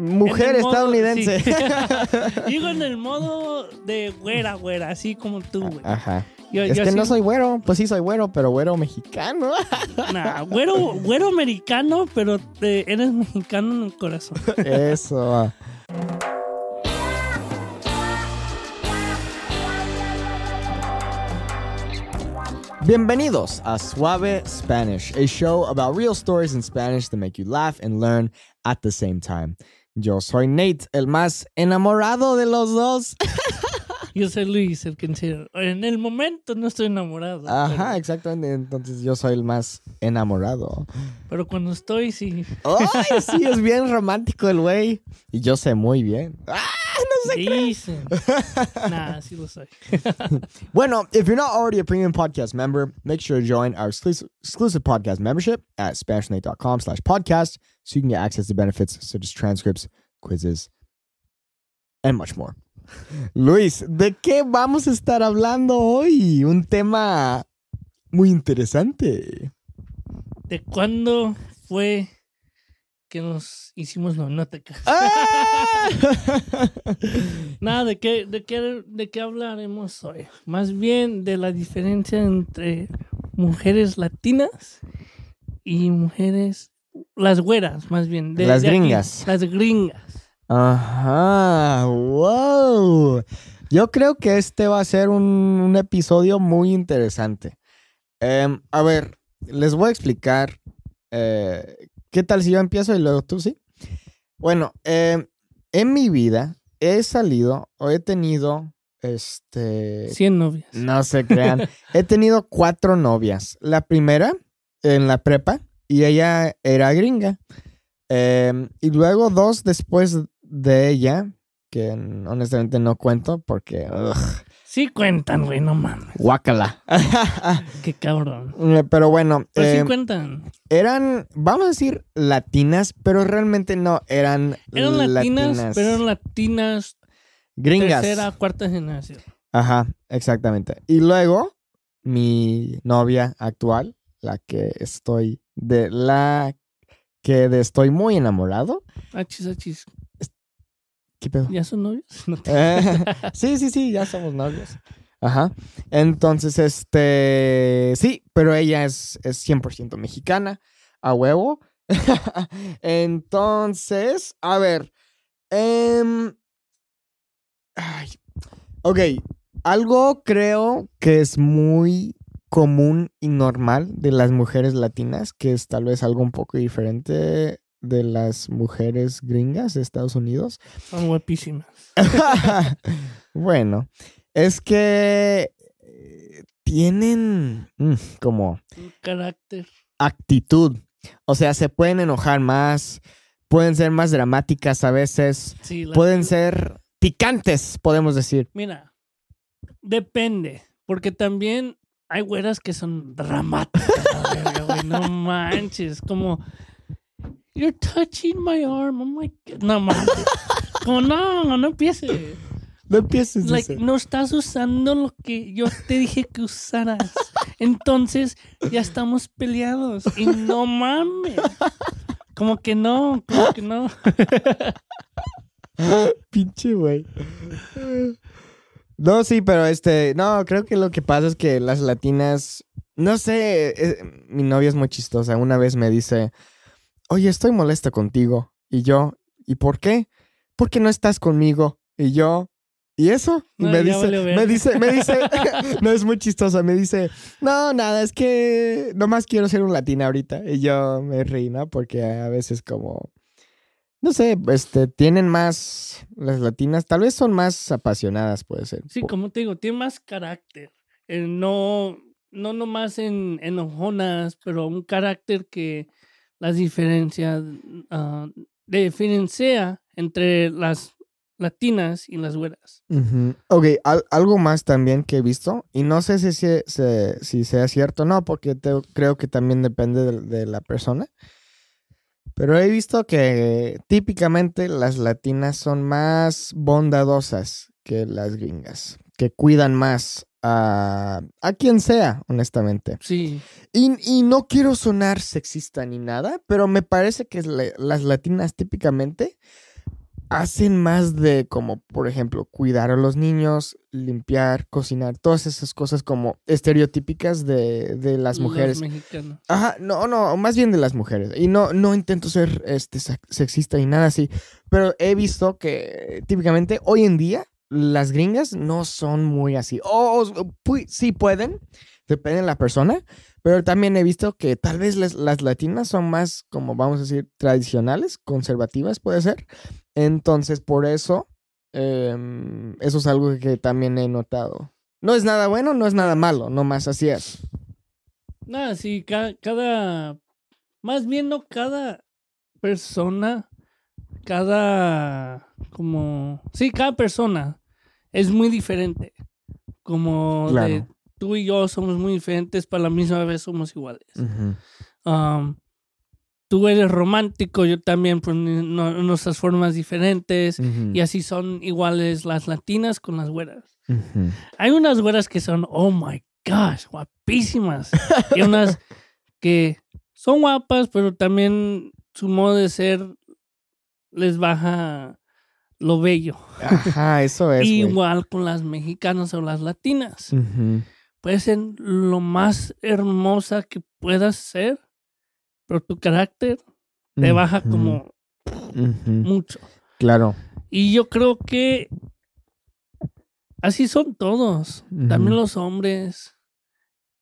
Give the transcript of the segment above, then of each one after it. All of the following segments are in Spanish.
mujer modo- estadounidense. sí. Digo en el modo de güera, güera, así como tú, güey. Ajá. Yo, Es yo que no soy güero. Pues sí soy güero, pero güero mexicano. Nah, güero, güero americano, pero eres mexicano en el corazón. Eso. Bienvenidos a Suave Spanish, a show about real stories in Spanish that make you laugh and learn at the same time. Yo soy Nate, el más enamorado de los dos. Yo soy Luis, el que en el momento no estoy enamorado. Ajá, exactamente. Entonces yo soy el más enamorado. Pero, pero cuando estoy, sí. Ay, sí, es bien romántico el güey. Y yo sé muy bien. ¡Ah! No sé Dicen. Nah, sí lo soy. Bueno, if you're not already a premium podcast member, make sure to join our exclusive, exclusive podcast membership at SpanishNate.com slash podcast so you can get access to benefits such as transcripts, quizzes, and much more. Luis, ¿de qué vamos a estar hablando hoy? Un tema muy interesante. ¿De cuándo fue que nos hicimos no, no te casas? ¡Ah! Nada, ¿de qué, de, qué, ¿de qué hablaremos hoy? Más bien de la diferencia entre mujeres latinas y mujeres, las güeras, más bien. de- Las de aquí, gringas. las gringas. Ajá, wow. Yo creo que este va a ser un, un episodio muy interesante. Em, a ver, les voy a explicar. eh, ¿Qué tal si yo empiezo y luego tú sí? Bueno, em, en mi vida he salido o he tenido, este, 100 novias. no se crean, he tenido cuatro novias. La primera en la prepa y ella era gringa. Em, y luego dos después de ella, que honestamente no cuento porque... ugh, Sí cuentan, güey, no mames. guácala. Qué cabrón. Eh, pero bueno, Pero sí em, cuentan. eran, vamos a decir, latinas, pero realmente no, eran, Eran latinas, pero eran latinas gringas. tercera, cuarta generación. Ajá, exactamente. Y luego, mi novia actual, la que estoy, de la que de estoy muy enamorado. Achis, achis. ¿Qué pedo? ¿Ya son novios? No te- Eh, sí, sí, sí, ya somos novios. Ajá. Entonces, este, sí, pero ella es, es 100% mexicana, a huevo. Entonces, a ver. ay, ok, algo creo que es muy común y normal de las mujeres latinas, que es tal vez algo un poco diferente de las mujeres gringas de Estados Unidos. Son guapísimas. bueno, es que eh, tienen mm, como Un carácter. actitud. O sea, se pueden enojar más, pueden ser más dramáticas a veces, Sí, pueden ser picantes, podemos decir. Mira, depende. Porque también hay güeras que son dramáticas. verga, güey, no manches. Como, you're touching my arm. I'm like, no manches. Como, no, no empieces. No empieces Like, no estás usando lo que yo te dije que usaras. Entonces, ya estamos peleados. Y no mames. Como que no, como que no. Pinche güey. No, sí, pero este, no, creo que lo que pasa es que las latinas, no sé, eh, mi novia es muy chistosa. Una vez me dice, oye, estoy molesta contigo. Y yo, ¿y por qué? Porque no estás conmigo. Y yo, ¿y eso? Y No, me, dice, me dice, me dice, no es muy chistosa, me dice, no, nada, es que nomás quiero ser un latina ahorita. Y yo me reí, ¿no? Porque a veces como no sé, este, tienen más, las latinas, tal vez son más apasionadas, puede ser. Sí, como te digo, tiene más carácter. Eh, no, no nomás en enojonas, pero un carácter que las diferencias, ah, diferencia entre las latinas y las güeras. Ujú. Ok, al- algo más también que he visto, y no sé si, se- se- si sea cierto o no, porque te- creo que también depende de, de la persona, pero he visto que típicamente las latinas son más bondadosas que las gringas, que cuidan más a, a quien sea, honestamente. Sí, Y, y no quiero sonar sexista ni nada, pero me parece que la- las latinas típicamente hacen más de como, por ejemplo, cuidar a los niños, limpiar, cocinar, todas esas cosas como estereotípicas de, de las Los mujeres. mexicanos. Ajá, no, no, más bien de las mujeres. Y no, no intento ser este, sex- sexista ni nada así, pero he visto que típicamente hoy en día las gringas no son muy así. O pu- sí pueden, depende de la persona, pero también he visto que tal vez las, las latinas son más, como vamos a decir, tradicionales, conservativas, puede ser. Entonces, por eso, em, eso es algo que también he notado. No es nada bueno, no es nada malo, nomás así es. Nada, sí, cada, cada, más bien no cada persona, cada, como, sí, cada persona es muy diferente. Como de. Tú y yo somos muy diferentes, para la misma vez somos iguales. Um, tú eres romántico, yo también, ni- no- nuestras formas diferentes. Ujú. Y así son iguales las latinas con las güeras. Hay unas güeras que son, oh my gosh, guapísimas. Y unas que son guapas, pero también su modo de ser les baja lo bello. Ajá, eso es. Igual con las mexicanas o las latinas. Ujú. Puede ser lo más hermosa que puedas ser, pero tu carácter te baja como mucho. Claro. Y yo creo que así son todos. También los hombres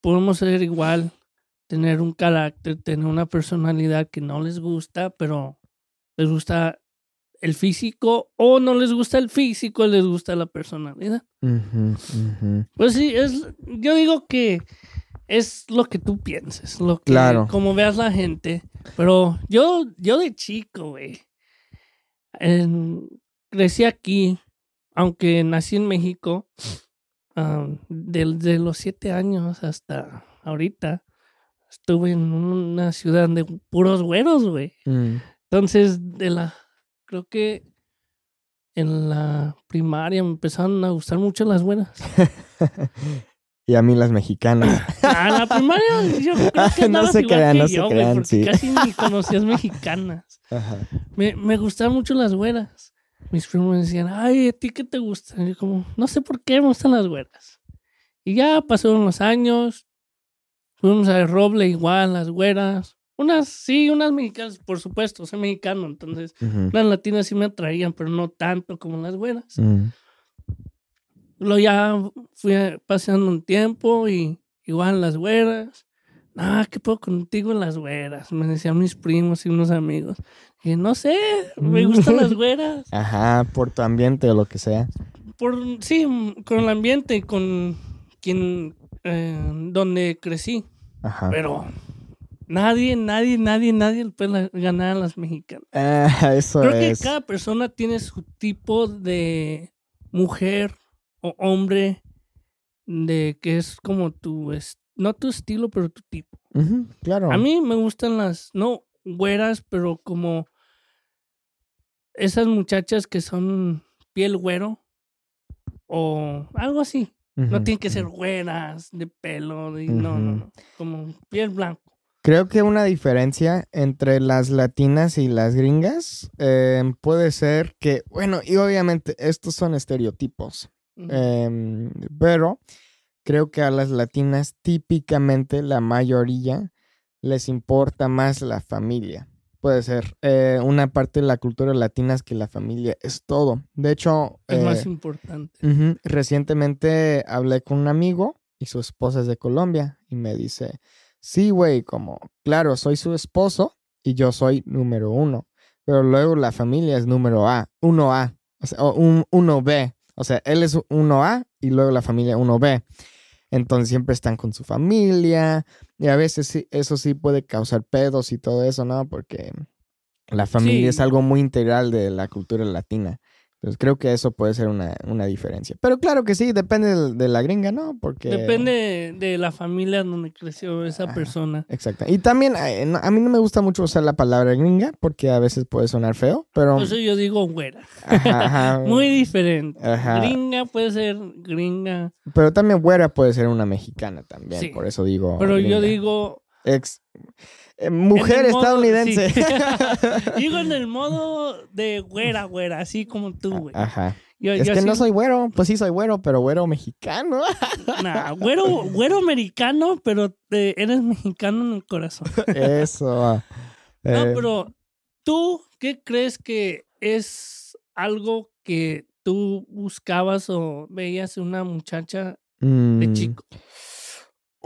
podemos ser igual, tener un carácter, tener una personalidad que no les gusta, pero les gusta el físico o no les gusta el físico, les gusta la personalidad. Pues sí, es yo digo que es lo que tú pienses, lo que Claro. como veas la gente, pero yo yo de chico, güey, crecí aquí, aunque nací en México, am, desde los siete años hasta ahorita, estuve en una ciudad de puros güeros, güey. Mm. Entonces, de la, creo que en la primaria me empezaron a gustar mucho las güeras. y a mí las mexicanas. Ah, en la primaria yo creo que No se igual crean, que no yo, güey, crean, porque sí. casi ni conocías mexicanas. Ajá. Me, me gustaban mucho las güeras. Mis primos me decían, ay, ¿a ti qué te gustan? Y yo como, no sé por qué me gustan las güeras. Y ya pasaron los años. Fuimos a Roble igual, las güeras. Unas, sí, unas mexicanas, por supuesto, soy mexicano, entonces Ujú. las latinas sí me atraían, pero no tanto como las güeras. Mm. Luego ya fui paseando un tiempo y igual las güeras. Ah, ¿qué puedo contigo en las güeras? Me decían mis primos y unos amigos. Y no sé, me gustan las güeras. Ajá, por tu ambiente o lo que sea. Por, sí, con el ambiente y con quien, eh, donde crecí. Ajá. Pero nadie, nadie, nadie, nadie le puede ganar a las mexicanas. Ah, eso Creo que cada persona tiene su tipo de mujer o hombre de que es como tu, es, no tu estilo, pero tu tipo. Claro. A mí me gustan las, no güeras, pero como esas muchachas que son piel güero o algo así. No tienen que ser güeras de pelo, de- no, no, no, como piel blanco. Creo que una diferencia entre las latinas y las gringas eh, puede ser que, bueno, y obviamente estos son estereotipos, em, pero creo que a las latinas típicamente la mayoría les importa más la familia. Puede ser eh, una parte de la cultura latina es que la familia es todo. De hecho, es más eh, importante. Recientemente hablé con un amigo y su esposa es de Colombia y me dice, sí, güey, como, claro, soy su esposo y yo soy número uno, pero luego la familia es número A, uno A, o sea, o un, uno B, o sea, él es uno A y luego la familia uno B. Entonces siempre están con su familia y a veces sí, eso sí puede causar pedos y todo eso, ¿no? Porque la familia es algo muy integral de la cultura latina. Entonces creo que eso puede ser una, una diferencia. Pero claro que sí, depende de, de la gringa, ¿no? Porque... Depende de la familia donde creció esa persona. Exacto. Y también eh, a mí no me gusta mucho usar la palabra gringa porque a veces puede sonar feo, pero... Por eso yo digo güera. Ajá, ajá. Muy diferente. Ajá. Gringa puede ser gringa. Pero también güera puede ser una mexicana también, Sí. por eso digo... Pero yo digo, ex eh, mujer modo- estadounidense. sí. Digo en el modo de güera, güera, así como tú, güey. Ajá. Yo- Es yo que no soy güero, pues sí soy güero, pero güero mexicano. Nah, güero, güero americano, pero eh, eres mexicano en el corazón. Eso. No, eh, pero tú, ¿qué crees que es algo que tú buscabas o veías en una muchacha de mm, chico?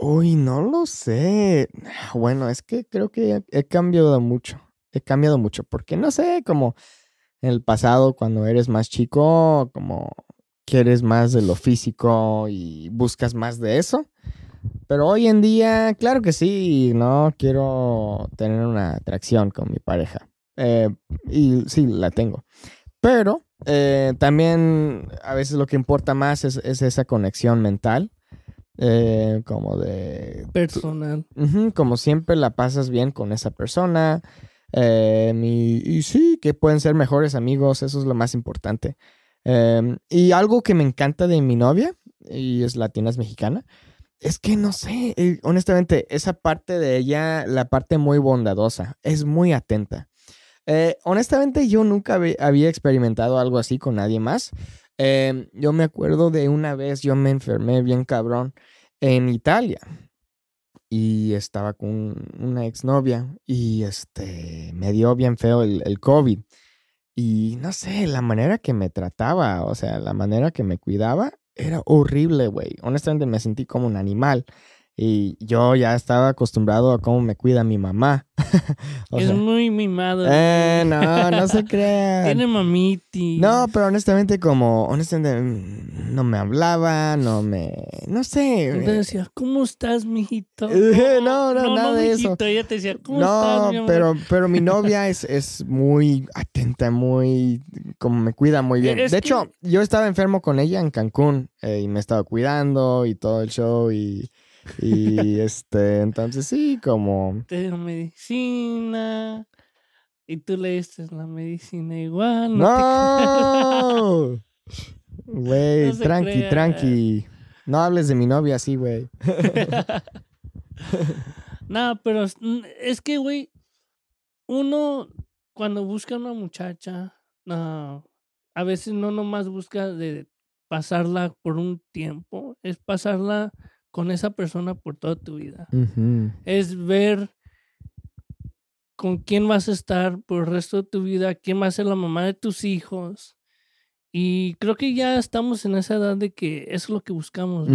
Uy, no lo sé. Bueno, es que creo que he, cambiado mucho. He cambiado mucho. Porque no sé, como en el pasado, cuando eres más chico, como quieres más de lo físico y buscas más de eso. Pero hoy en día, claro que sí, no quiero tener una atracción con mi pareja. Eh, y sí, la tengo. Pero eh, también a veces lo que importa más es esa conexión mental. Eh, como de Personal. Como siempre la pasas bien con esa persona. eh, y, y sí, que pueden ser mejores amigos, eso es lo más importante. Em, y algo que me encanta de mi novia, y es latina, es mexicana, es que no sé, eh, honestamente, esa parte de ella, la parte muy bondadosa, es muy atenta. Eh, honestamente, yo nunca había experimentado algo así con nadie más. Em, yo me acuerdo de una vez, yo me enfermé bien cabrón en Italia y estaba con una exnovia y este me dio bien feo el, el COVID. Y no sé, la manera que me trataba, o sea, la manera que me cuidaba era horrible, güey. Honestamente me sentí como un animal. Y yo ya estaba acostumbrado a cómo me cuida mi mamá. O es muy mimado. eh, no, no se crean. Tiene mamiti. No, pero honestamente como, honestamente, mm, no me hablaba, no me, no sé. Entonces decía, ¿cómo estás, mijito? Eh, no, no, nada de eso. mijito. Ella te decía, ¿cómo estás, No, mi amor? pero, pero mi novia es, es muy atenta, muy, como me cuida muy bien. Es de que- hecho, yo estaba enfermo con ella en Cancún eh, y me estaba cuidando y todo el show y, y este, entonces sí, como, Te dio medicina. Y tú le diste la medicina igual. no, güey, No tranqui, crea. tranqui. No hables de mi novia así, güey. No, pero es- que, güey, uno cuando busca una muchacha, no, a veces no nomás busca de pasarla por un tiempo, es pasarla con esa persona por toda tu vida. Es ver con quién vas a estar por el resto de tu vida, quién va a ser la mamá de tus hijos. Y creo que ya estamos en esa edad de que eso es lo que buscamos.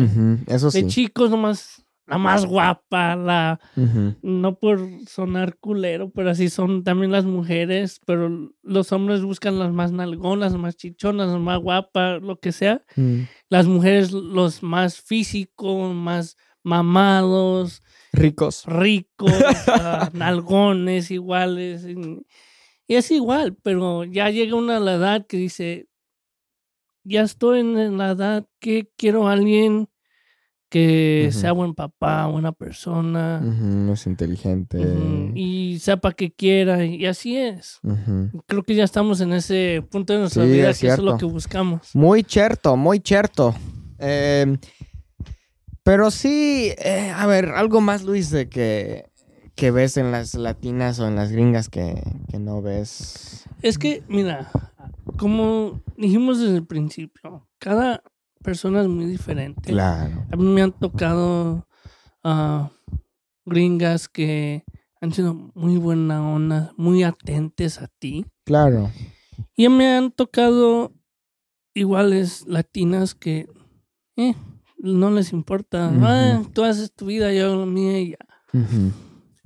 Eso De chicos nomás, la más guapa, la no por sonar culero, pero así son también las mujeres, pero los hombres buscan las más nalgonas, las más chichonas, las más guapas, lo que sea. Mm. Las mujeres los más físicos, más mamados, Ricos. ricos, ah, nalgones iguales. Y, y es igual, pero ya llega una la edad que dice, ya estoy en la edad que quiero a alguien que sea buen papá, buena persona. Ujú, Es inteligente. Y sepa que quiera, y así es. Creo que ya estamos en ese punto de nuestra Sí, vida es que eso es lo que buscamos. Muy cierto, muy cierto. Eh, pero sí, eh, a ver, algo más, Luis, de que, que ves en las latinas o en las gringas que, que no ves. Es que, mira, como dijimos desde el principio, cada persona es muy diferente. Claro. A mí me han tocado ah, gringas que han sido muy buena onda, muy atentes a ti. Claro. Y me han tocado iguales latinas que eh, no les importa. Ah, tú haces tu vida, yo hago la mía y ya.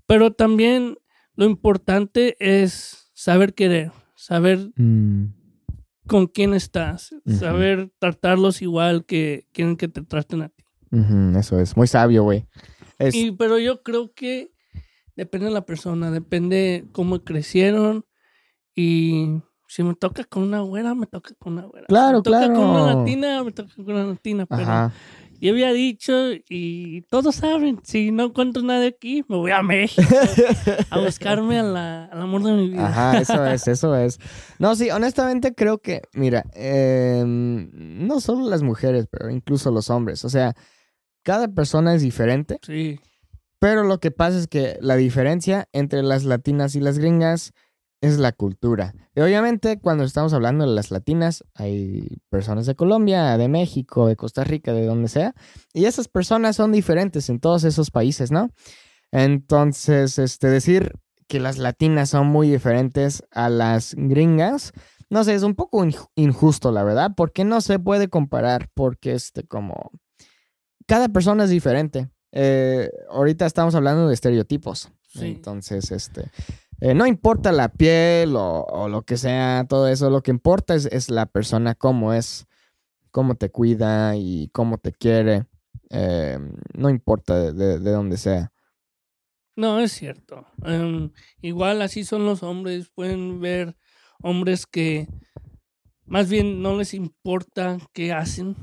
Pero también lo importante es saber querer, saber Mm, con quién estás, saber tratarlos igual que quieren que te traten a ti. Eso es, muy sabio, güey. Es- pero yo creo que depende de la persona, depende cómo crecieron y si me toca con una güera, me toca con una güera. Claro, si me toca con una claro. latina, me toca con una latina. Pero Ajá. Yo había dicho y todos saben, si no encuentro nadie aquí, me voy a México a buscarme a la- al amor de mi vida. Ajá, eso es, eso es. No, sí, honestamente creo que, mira, em, no solo las mujeres, pero incluso los hombres. O sea, cada persona es diferente. Sí, Pero lo que pasa es que la diferencia entre las latinas y las gringas es la cultura. Y obviamente cuando estamos hablando de las latinas, hay personas de Colombia, de México, de Costa Rica, de donde sea, y esas personas son diferentes en todos esos países, ¿no? Entonces, este, decir que las latinas son muy diferentes a las gringas, no sé, es un poco injusto, la verdad, porque no se puede comparar, porque este, como, cada persona es diferente. Eh, ahorita estamos hablando de estereotipos. Entonces, este, eh, no importa la piel o, lo que sea, todo eso, lo que importa es, la persona, cómo es, cómo te cuida y cómo te quiere. Eh, no importa de, dónde sea. No, es cierto. Em, igual así son los hombres. Pueden ver hombres que más bien no les importa qué hacen.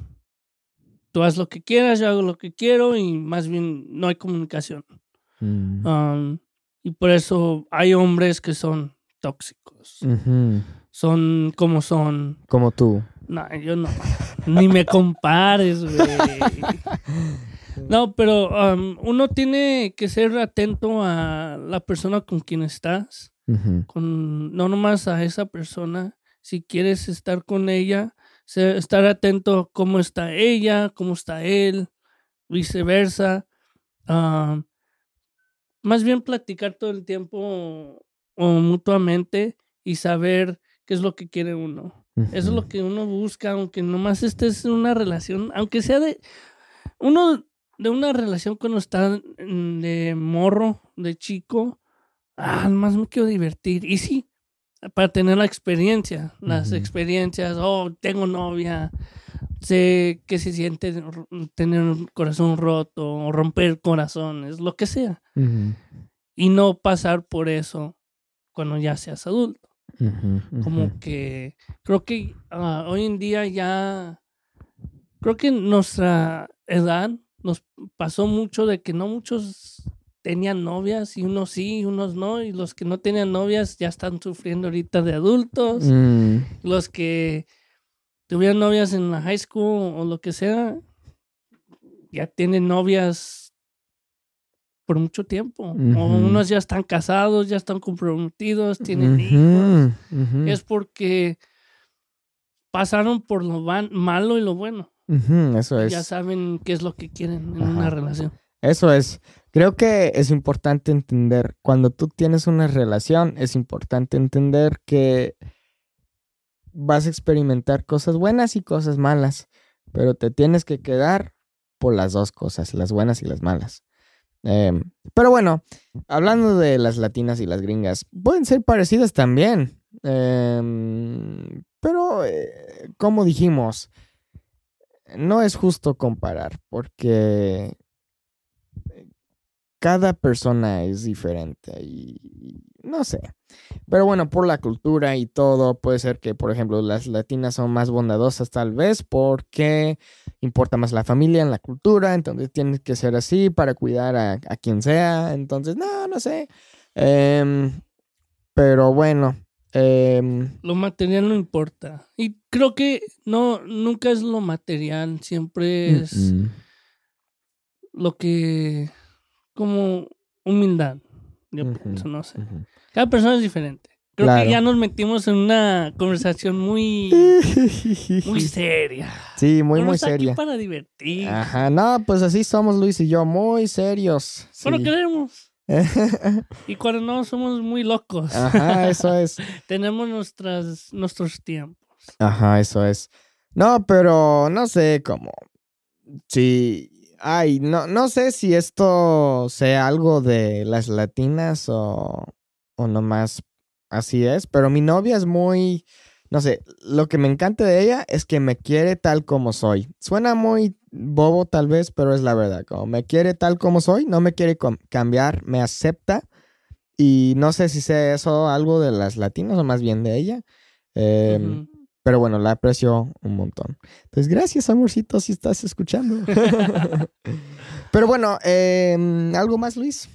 Tú haz lo que quieras, yo hago lo que quiero y más bien no hay comunicación. Mm. Y por eso hay hombres que son tóxicos. Son como son. Como tú. No, yo no. Ni me compares, güey. No, pero um, uno tiene que ser atento a la persona con quien estás. con, no nomás a esa persona. Si quieres estar con ella, estar atento a cómo está ella, cómo está él, viceversa. Um, más bien platicar todo el tiempo o mutuamente y saber qué es lo que quiere uno. Eso es lo que uno busca, aunque nomás estés en una relación, aunque sea de uno de una relación cuando está de morro, de chico, ah, más me quiero divertir. Y sí, para tener la experiencia, las experiencias, oh, tengo novia, sé que se siente tener un corazón roto o romper corazones, lo que sea. Y no pasar por eso cuando ya seas adulto. Como que creo que ah, hoy en día ya, creo que nuestra edad nos pasó mucho de que no muchos tenían novias y unos sí, unos no, y los que no tenían novias ya están sufriendo ahorita de adultos. Mm. Los que tuvieron novias en la high school o lo que sea, ya tienen novias por mucho tiempo. O unos ya están casados, ya están comprometidos, tienen hijos. Es porque pasaron por lo malo y lo bueno. Eso es. Ya saben qué es lo que quieren en una relación. Eso es. Creo que es importante entender, cuando tú tienes una relación, es importante entender que vas a experimentar cosas buenas y cosas malas, pero te tienes que quedar por las dos cosas, las buenas y las malas. Em, pero bueno, hablando de las latinas y las gringas, pueden ser parecidas también. Em, pero, eh, como dijimos, no es justo comparar porque cada persona es diferente y no sé. Pero bueno, por la cultura y todo, puede ser que, por ejemplo, las latinas son más bondadosas tal vez porque importa más la familia en la cultura, entonces tiene que ser así para cuidar a, quien sea. Entonces, no, no sé. Em, pero bueno. Em, lo material no importa. Y creo que no, nunca es lo material, siempre es lo que como humildad. Yo no sé. Cada persona es diferente. Creo que ya nos metimos en una conversación muy, muy seria. Sí, muy, muy seria. Aquí para divertir. Ajá, no, pues así somos Luis y yo, muy serios. Bueno, queremos. y cuando no, somos muy locos. Ajá, eso es. Tenemos nuestras, nuestros tiempos. Ajá, eso es. No, pero no sé cómo. Sí, Ay, no, no sé si esto sea algo de las latinas o, o nomás así es, pero mi novia es muy, no sé, lo que me encanta de ella es que me quiere tal como soy. Suena muy bobo tal vez, pero es la verdad, como me quiere tal como soy, no me quiere cambiar, me acepta y no sé si sea eso algo de las latinas o más bien de ella. Eh, pero bueno, la aprecio un montón. Entonces, gracias, amorcito, si estás escuchando. Pero bueno, em, ¿algo más, Luis?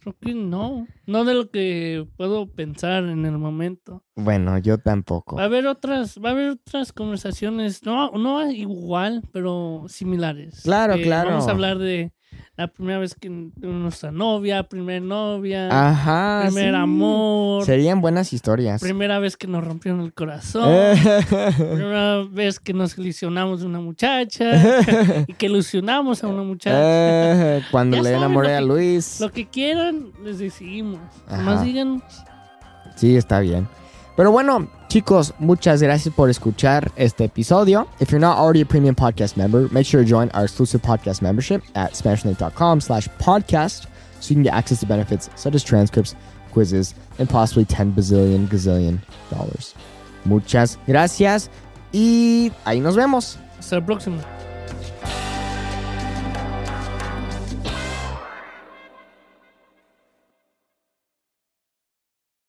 Creo que no. No de lo que puedo pensar en el momento. Bueno, yo tampoco. Va a haber otras, va a haber otras conversaciones, no, no igual, pero similares. Claro, claro. Vamos a hablar de la primera vez que nuestra novia, primera novia, Ajá. primer sí. amor, Serían buenas historias. primera vez que nos rompieron el corazón, primera vez que nos ilusionamos de una muchacha y que ilusionamos a una muchacha. Eh, Cuando Ya le enamoré a que- Luis. Lo que quieran, les decimos. Ajá. Nomás digan, Sí, está bien. Pero bueno, chicos, muchas gracias por escuchar este episodio. If you're not already a premium podcast member, make sure to join our exclusive podcast membership at SpanishLink.com slash podcast so you can get access to benefits such as transcripts, quizzes, and possibly 10 bazillion gazillion dollars. Muchas gracias y ahí nos vemos. hasta la próxima.